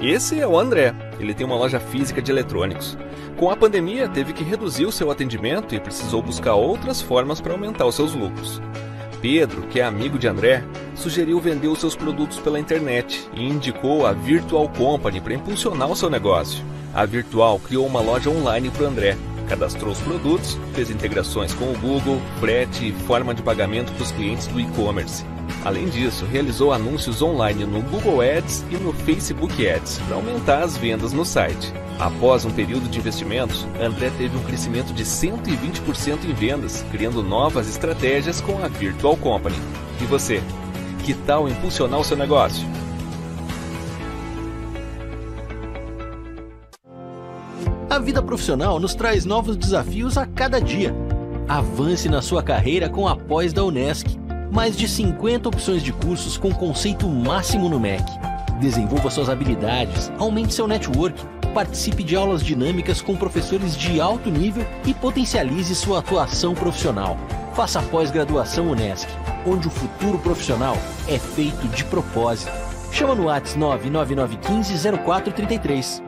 Esse é o André. Ele tem uma loja física de eletrônicos. Com a pandemia, teve que reduzir o seu atendimento e precisou buscar outras formas para aumentar os seus lucros. Pedro, que é amigo de André, sugeriu vender os seus produtos pela internet e indicou a Virtual Company para impulsionar o seu negócio. A Virtual criou uma loja online para André, cadastrou os produtos, fez integrações com o Google, frete e forma de pagamento para os clientes do e-commerce. Além disso, realizou anúncios online no Google Ads e no Facebook Ads para aumentar as vendas no site. Após um período de investimentos, André teve um crescimento de 120% em vendas, criando novas estratégias com a Virtual Company. E você? Que tal impulsionar o seu negócio? A vida profissional nos traz novos desafios a cada dia. Avance na sua carreira com a pós da Unesc. Mais de 50 opções de cursos com conceito máximo no MEC. Desenvolva suas habilidades, aumente seu network, participe de aulas dinâmicas com professores de alto nível e potencialize sua atuação profissional. Faça pós-graduação Unesc, onde o futuro profissional é feito de propósito. Chama no WhatsApp 99915 0433.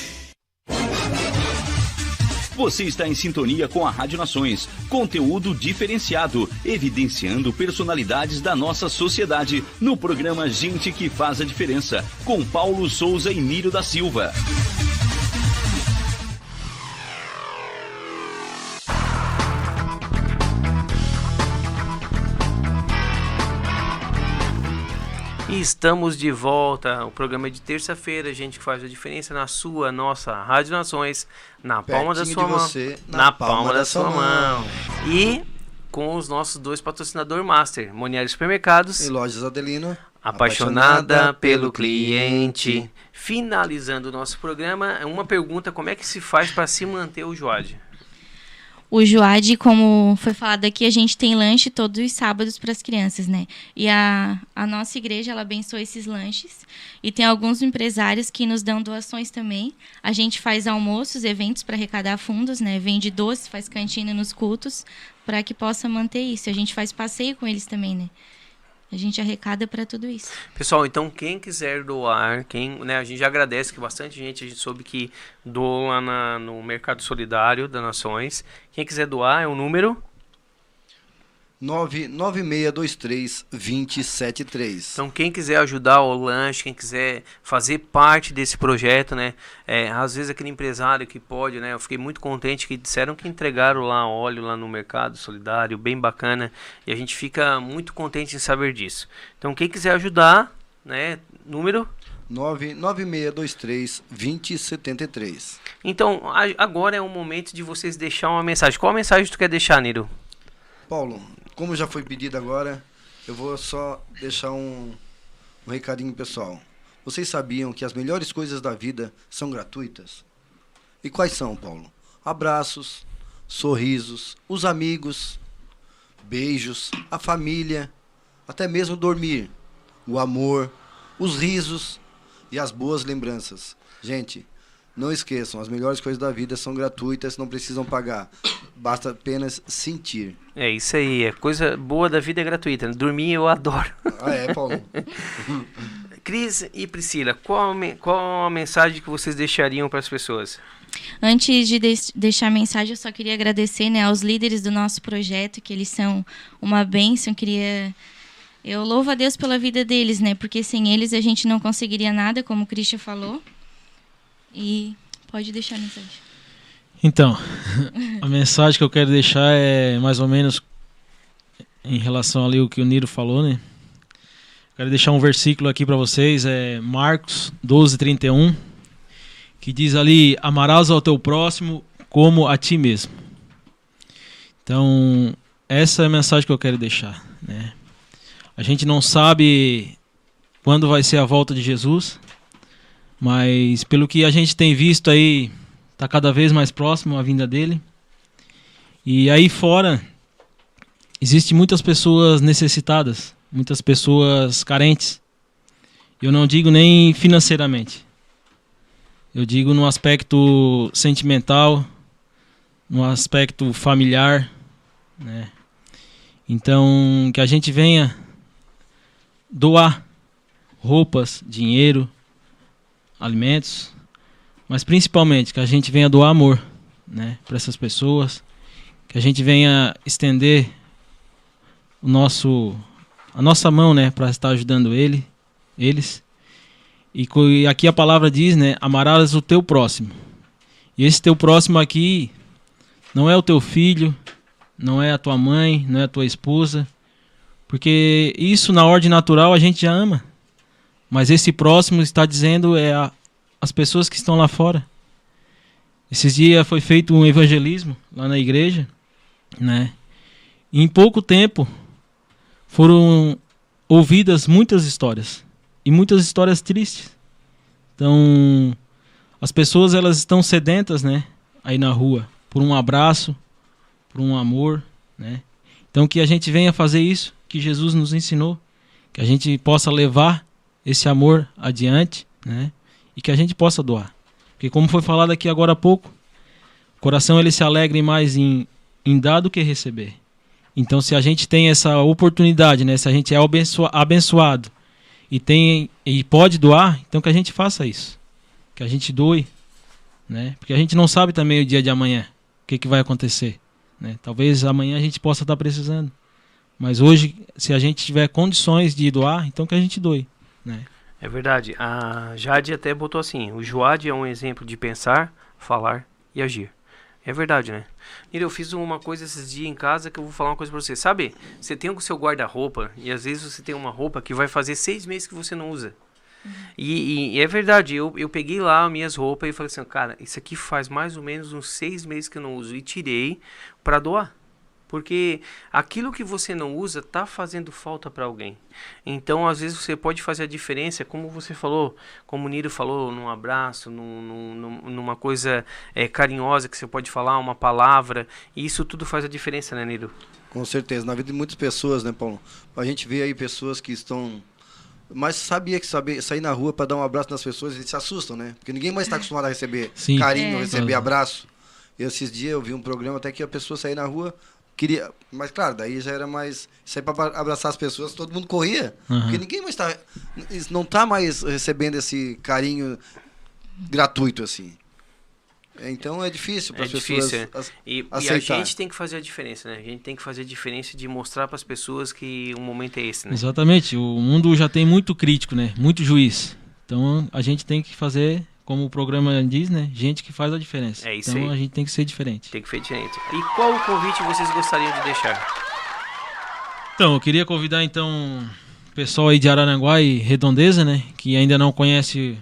Você está em sintonia com a Rádio Nações. Conteúdo diferenciado, evidenciando personalidades da nossa sociedade no programa Gente que Faz a Diferença, com Paulo Souza e Nírio da Silva. Estamos de volta. O programa é de terça-feira, gente que faz a diferença na sua, nossa Rádio Nações, na palma da Pertinho sua de mão. você, na, palma, da, sua mão. E com os nossos dois patrocinadores master, Monieri Supermercados E lojas Adelino. Apaixonada pelo cliente. Finalizando o nosso programa, uma pergunta: como é que se faz para se manter o Joad? O Joad, como foi falado aqui, a gente tem lanche todos os sábados para as crianças, né? E a, a nossa igreja, ela abençoa esses lanches. E tem alguns empresários que nos dão doações também. A gente faz almoços, eventos para arrecadar fundos, né? Vende doces, faz cantina nos cultos, para que possa manter isso. A gente faz passeio com eles também, né? A gente arrecada para tudo isso. Pessoal, então quem quiser doar, quem, né, a gente já agradece que bastante gente, a gente soube que doa na, no Mercado Solidário das Nações. Quem quiser doar é o número 99623 2073. Então, quem quiser ajudar o lanche, quem quiser fazer parte desse projeto, né? É, às vezes aquele empresário que pode, né? Eu fiquei muito contente que disseram que entregaram lá óleo lá no mercado solidário, bem bacana. E a gente fica muito contente em saber disso. Então, quem quiser ajudar, né? Número 99623 2073. Então, a- agora é o momento de vocês deixar uma mensagem. Qual mensagem tu quer deixar, Niro? Paulo, como já foi pedido agora, eu vou só deixar um, um recadinho pessoal. Vocês sabiam que as melhores coisas da vida são gratuitas? E quais são, Paulo? Abraços, sorrisos, os amigos, beijos, a família, até mesmo dormir, o amor, os risos e as boas lembranças. Gente, não esqueçam, as melhores coisas da vida são gratuitas, não precisam pagar. Basta apenas sentir. É isso aí, é coisa boa da vida é gratuita. Dormir eu adoro. Ah, é, Paulo? Cris e Priscila, qual, a qual a mensagem que vocês deixariam para as pessoas? Antes de deix- deixar a mensagem, eu só queria agradecer né, aos líderes do nosso projeto, que eles são uma bênção. Queria. Eu louvo a Deus pela vida deles, né? Porque sem eles a gente não conseguiria nada, como o Christian falou. E pode deixar a mensagem. Então, a mensagem que eu quero deixar é mais ou menos em relação ali o que o Niro falou, né? Quero deixar um versículo aqui para vocês, é Marcos 12, 31, que diz ali: Amarás ao teu próximo como a ti mesmo. Então, essa é a mensagem que eu quero deixar, né? A gente não sabe quando vai ser a volta de Jesus, mas pelo que a gente tem visto aí, está cada vez mais próximo a vinda dele. E aí fora existe muitas pessoas necessitadas, muitas pessoas carentes. Eu não digo nem financeiramente. Eu digo no aspecto sentimental, no aspecto familiar, né? Então, que a gente venha doar roupas, dinheiro, alimentos, mas principalmente que a gente venha doar amor, né, para essas pessoas, que a gente venha estender o nosso a nossa mão, né, para estar ajudando ele, eles. E aqui a palavra diz, né, amarás o teu próximo. E esse teu próximo aqui não é o teu filho, não é a tua mãe, não é a tua esposa, porque isso na ordem natural a gente já ama. Mas esse próximo está dizendo é a, as pessoas que estão lá fora. Esses dias foi feito um evangelismo lá na igreja, né? E em pouco tempo foram ouvidas muitas histórias e muitas histórias tristes. Então, as pessoas elas estão sedentas, né, aí na rua, por um abraço, por um amor, né? Então que a gente venha fazer isso que Jesus nos ensinou, que a gente possa levar esse amor adiante, né? E que a gente possa doar. Porque como foi falado aqui agora há pouco, o coração ele se alegre mais em, em dar do que receber. Então se a gente tem essa oportunidade, né? Se a gente é abençoa- abençoado e tem e pode doar, então que a gente faça isso. Que a gente doe, né? Porque a gente não sabe também o dia de amanhã, o que, que vai acontecer, né? Talvez amanhã a gente possa estar precisando. Mas hoje, se a gente tiver condições de doar, então que a gente doe, né? É verdade. A Jade até botou assim: o Joad é um exemplo de pensar, falar e agir. É verdade, né? Mira, eu fiz uma coisa esses dias em casa que eu vou falar uma coisa pra você. Sabe, você tem o seu guarda-roupa e às vezes você tem uma roupa que vai fazer seis meses que você não usa. E, e- e é verdade, eu, eu peguei lá as minhas roupas e falei assim, cara, isso aqui faz mais ou menos uns seis meses que eu não uso. E tirei pra doar. Porque aquilo que você não usa tá fazendo falta para alguém. Então, às vezes, você pode fazer a diferença, como você falou, como o Niro falou, num abraço, num, num- num- numa coisa é, carinhosa que você pode falar, uma palavra. E isso tudo faz a diferença, né, Niro? Com certeza, na vida de muitas pessoas, né, Paulo? A gente vê aí pessoas que estão. Mas sabia que saber, sair na rua para dar um abraço nas pessoas, eles se assustam, né? Porque ninguém mais está acostumado a receber Sim. carinho, É. receber Uhum. abraço. E esses dias eu vi um programa até que a pessoa saía na rua, queria. Mas claro, daí já era mais. Isso aí pra abraçar as pessoas, todo mundo corria. Aham. Porque ninguém mais tá. Não tá mais recebendo esse carinho gratuito assim. Então é difícil para É as pessoas difícil, é. E, e a aceitar. gente tem que fazer a diferença, né? A gente tem que fazer a diferença de mostrar para as pessoas que o momento é esse, né? Exatamente. O mundo já tem muito crítico, né? Muito juiz. Então a gente tem que fazer, como o programa diz, né? Gente que faz a diferença. É isso então aí. a gente tem que ser diferente. Tem que ser diferente. E qual o convite vocês gostariam de deixar? Então, eu queria convidar então o pessoal aí de Araranguá e Redondeza, né? Que ainda não conhece,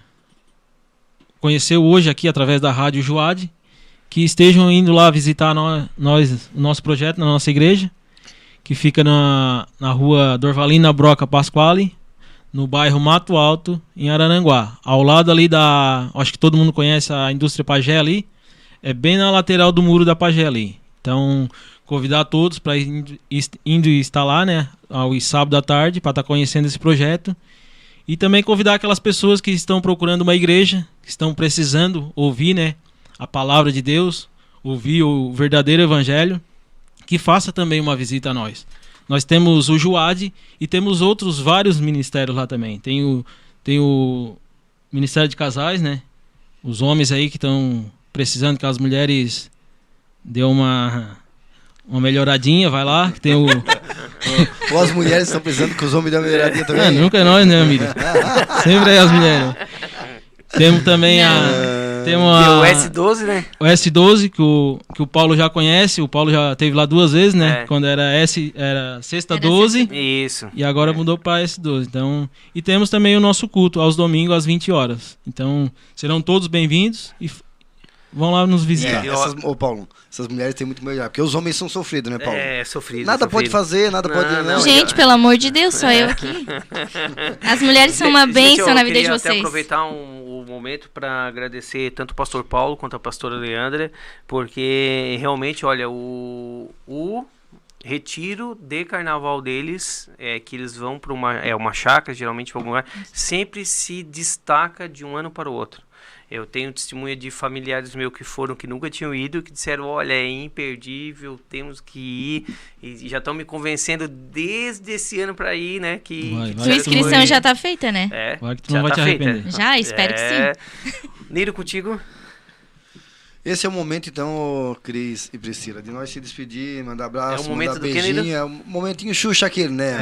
conheceu hoje aqui através da rádio Joade, que estejam indo lá visitar nó- nós, o nosso projeto na nossa igreja, que fica na, na rua Dorvalina Broca Pasquale, no bairro Mato Alto, em Araranguá. Ao lado ali da. Acho que todo mundo conhece a indústria Pagé ali. É bem na lateral do muro da Pagé ali. Então, convidar todos para indo, indo lá, né? Ao sábado à tarde, para estar conhecendo esse projeto. E também convidar aquelas pessoas que estão procurando uma igreja, que estão precisando ouvir, né? A palavra de Deus, ouvir o verdadeiro evangelho, que faça também uma visita a nós. Nós temos o Juad e temos outros vários ministérios lá também. Tem o, tem o Ministério de Casais, né? Os homens aí que estão precisando que as mulheres dê uma uma melhoradinha, vai lá, que tem o Ou as mulheres estão precisando que os homens dêem uma melhoradinha também. É, nunca é nós, né, amigo? Sempre é as mulheres. Temos também a temos E a o S12, né? o S12 que o, que o Paulo já conhece, o Paulo já teve lá duas vezes, né? É. Quando era S era sexta Era 12 Isso. e agora mudou para S12. Então, e temos também o nosso culto aos domingos às 20 horas. Então, serão todos bem-vindos e vão lá nos visitar. É, essas, ô Paulo, essas mulheres têm muito melhor. Porque os homens são sofridos, né, Paulo? É, sofrido. nada sofrido. pode fazer, nada Não, pode. não, Não, Gente, pelo amor de Deus, só eu aqui. As mulheres são uma Gente, bênção eu na vida de queria até vocês. aproveitar um, o momento para agradecer tanto o pastor Paulo quanto a pastora Leandra, porque realmente, olha, o, o retiro de carnaval deles, é, que eles vão para uma, é, uma chácara, geralmente para algum lugar, sempre se destaca de um ano para o outro. Eu tenho testemunha de familiares meus que foram, que nunca tinham ido, que disseram, olha, é imperdível, temos que ir. E já estão me convencendo desde esse ano para ir, né? Que, Vai, que. Sua inscrição vai- já tá feita, né? é, Vai que tu não vai te tá feita. arrepender. Já? Espero que É. Niro, contigo? Esse é o momento, então, Cris e Priscila, de nós se despedir, mandar abraço, É o momento mandar do quê, beijinho. Nilo? É um momentinho Xuxa aquele, né?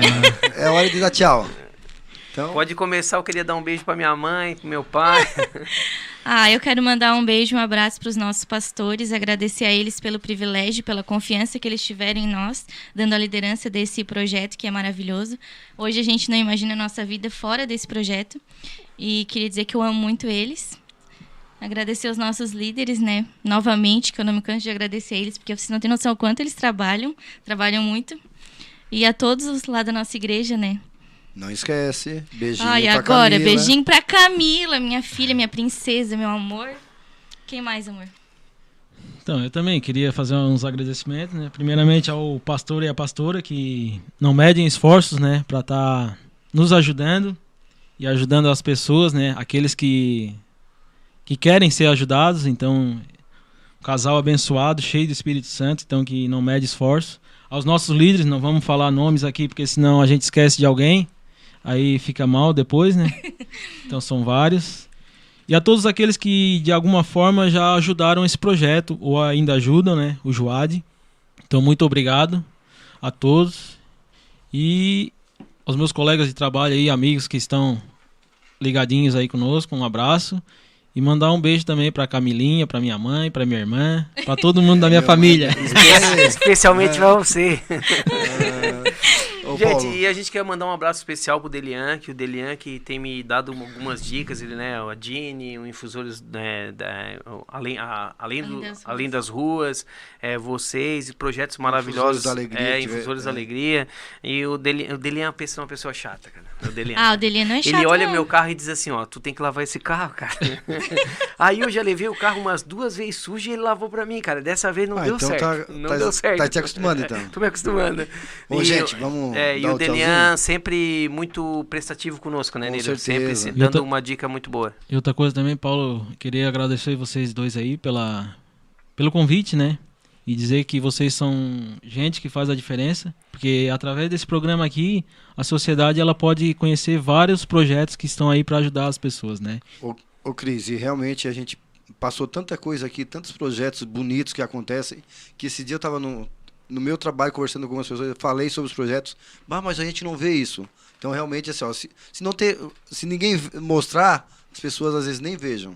É hora de dar tchau. Então, Pode começar, eu queria dar um beijo pra minha mãe, pro meu pai. Ah, eu quero mandar um beijo, um abraço para os nossos pastores, agradecer a eles pelo privilégio, pela confiança que eles tiveram em nós, dando a liderança desse projeto que é maravilhoso. Hoje a gente não imagina a nossa vida fora desse projeto e queria dizer que eu amo muito eles. Agradecer os nossos líderes, né? Novamente, que eu não me canso de agradecer a eles, porque vocês não têm noção o quanto eles trabalham, trabalham muito. E a todos os lá da nossa igreja, né? Não esquece. Beijinho Ai, pra agora, Camila. beijinho pra Camila, minha filha, minha princesa, meu amor. Quem mais, amor? Então, eu também queria fazer uns agradecimentos, né? Primeiramente ao pastor e à pastora que não medem esforços, né, para estar nos ajudando e ajudando as pessoas, né, aqueles que que querem ser ajudados, então um casal abençoado, cheio do Espírito Santo, então que não mede esforço. Aos nossos líderes, não vamos falar nomes aqui porque senão a gente esquece de alguém, aí fica mal depois, né? Então são vários. E a todos aqueles que de alguma forma já ajudaram esse projeto ou ainda ajudam, né? O Juad. Então, muito obrigado a todos. E aos meus colegas de trabalho aí, amigos que estão ligadinhos aí conosco, um abraço. E mandar um beijo também pra Camilinha, pra minha mãe, pra minha irmã, pra todo mundo da minha família. Especialmente pra você. Gente, Paulo, e a gente quer mandar um abraço especial pro Delian, que o Delian que tem me dado algumas dicas, ele, né, a Dini, o Infusores, né, da, além, a- além, do- Além das ruas. além das ruas, é, vocês, e projetos maravilhosos. da Alegria, É, Infusores da é. Alegria. E o Delian, o Delian é uma pessoa, uma pessoa chata, cara. O Delian. Ah, o Delia não é chato, Ele olha não. meu carro e diz assim, ó, tu tem que lavar esse carro, cara. Aí eu já levei o carro umas duas vezes sujo e ele lavou pra mim, cara. Dessa vez não Ah, deu então certo. tá- não tá- deu certo. tá te acostumando, então. Tô me acostumando. Ô, E gente, eu- vamos É, e o o Delian sempre muito prestativo conosco, né, Com Nilo? Sempre se- dando outra- uma dica muito boa. E outra coisa também, Paulo, queria agradecer vocês dois aí pela, pelo convite, né? E dizer que vocês são gente que faz a diferença, porque através desse programa aqui, a sociedade ela pode conhecer vários projetos que estão aí para ajudar as pessoas, né? Ô, ô Cris, e realmente a gente passou tanta coisa aqui, tantos projetos bonitos que acontecem, que esse dia eu estava no, no meu trabalho conversando com algumas pessoas, eu falei sobre os projetos, bah, mas a gente não vê isso. Então realmente assim, ó, se, se não ter, se ninguém mostrar, as pessoas às vezes nem vejam.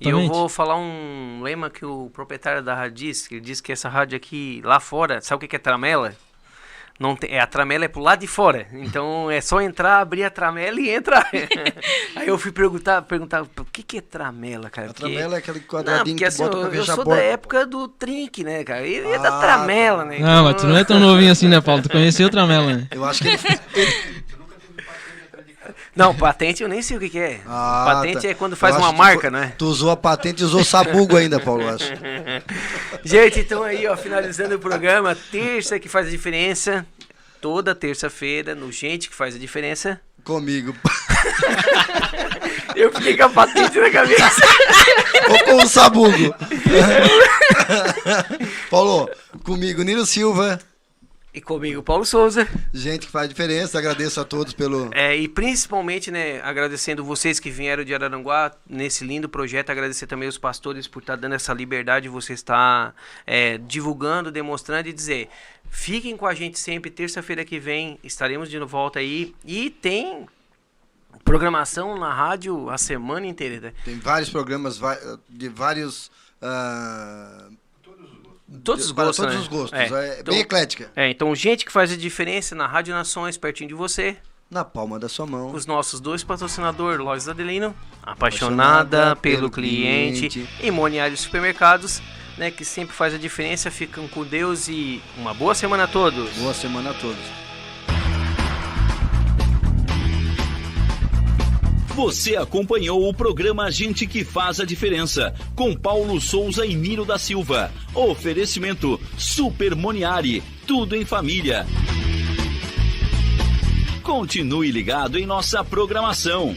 E eu vou falar um lema que o proprietário da rádio disse, que ele disse que essa rádio aqui, lá fora, sabe o que é tramela? Não tem, é, a tramela é pro lado de fora. Então é só entrar, abrir a tramela e entrar. Aí eu fui perguntar, perguntar, o que, que é tramela, cara? A porque... tramela é aquele quadradinho não, porque, que assim, bota eu, pra Eu sou da época do trinque, né, cara? Ele é ah, da tramela, né? Não, então... mas tu não é tão novinho assim, né, Paulo? Tu conheceu o tramela, né? Eu acho que ele... Não, patente eu nem sei o que, que é. Ah, patente tá. é quando faz uma marca, tu, né? Tu usou a patente e usou sabugo ainda, Paulo, acho. Gente, então aí, ó, finalizando o programa, terça que faz a diferença, toda terça-feira, no Gente que faz a diferença. Comigo. eu fiquei com a patente na cabeça. Ou com o sabugo. Paulo, comigo, Nilo Silva. E comigo, Paulo Souza. Gente que faz diferença, agradeço a todos pelo. É, e principalmente, né, agradecendo vocês que vieram de Araranguá nesse lindo projeto, agradecer também os pastores por estar dando essa liberdade, você estar é, divulgando, demonstrando e dizer. Fiquem com a gente sempre, terça-feira que vem estaremos de volta aí. E tem programação na rádio a semana inteira. Né? Tem vários programas de vários. Uh Todos os gostos. todos né? os gostos. É. É, então, bem eclética. É, então, gente que faz a diferença na Rádio Nações, pertinho de você. Na palma da sua mão. Os nossos dois patrocinadores, Lojas Adelino, apaixonada, apaixonada pelo, pelo cliente, cliente. e Moniário Supermercados, né, que sempre faz a diferença. Ficam com Deus e uma boa semana a todos. Boa semana a todos. Você acompanhou o programa Gente que Faz a Diferença, com Paulo Souza e Miro da Silva. Oferecimento Super Moniari, tudo em família. Continue ligado em nossa programação.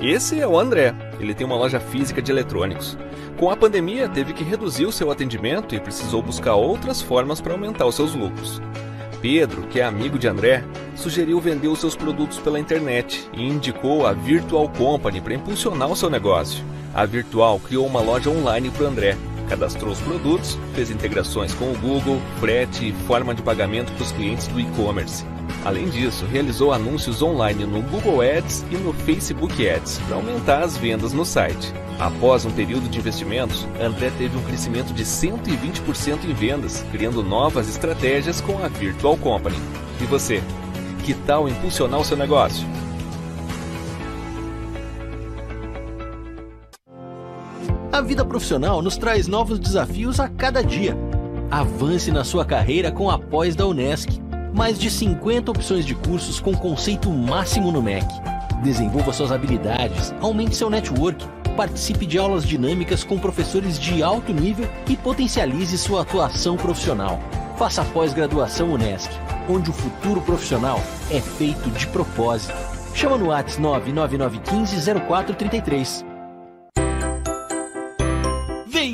Esse é o André. Ele tem uma loja física de eletrônicos. Com a pandemia, teve que reduzir o seu atendimento e precisou buscar outras formas para aumentar os seus lucros. Pedro, que é amigo de André, sugeriu vender os seus produtos pela internet e indicou a Virtual Company para impulsionar o seu negócio. A Virtual criou uma loja online para André, cadastrou os produtos, fez integrações com o Google, frete e forma de pagamento para os clientes do e-commerce. Além disso, realizou anúncios online no Google Ads e no Facebook Ads para aumentar as vendas no site. Após um período de investimentos, André teve um crescimento de 120% em vendas, criando novas estratégias com a Virtual Company. E você? Que tal impulsionar o seu negócio? A vida profissional nos traz novos desafios a cada dia. Avance na sua carreira com a pós da Unesc mais de 50 opções de cursos com conceito máximo no MEC. Desenvolva suas habilidades, aumente seu network, participe de aulas dinâmicas com professores de alto nível e potencialize sua atuação profissional. Faça pós-graduação Unesc, onde o futuro profissional é feito de propósito. Chama no WhatsApp 99915 0433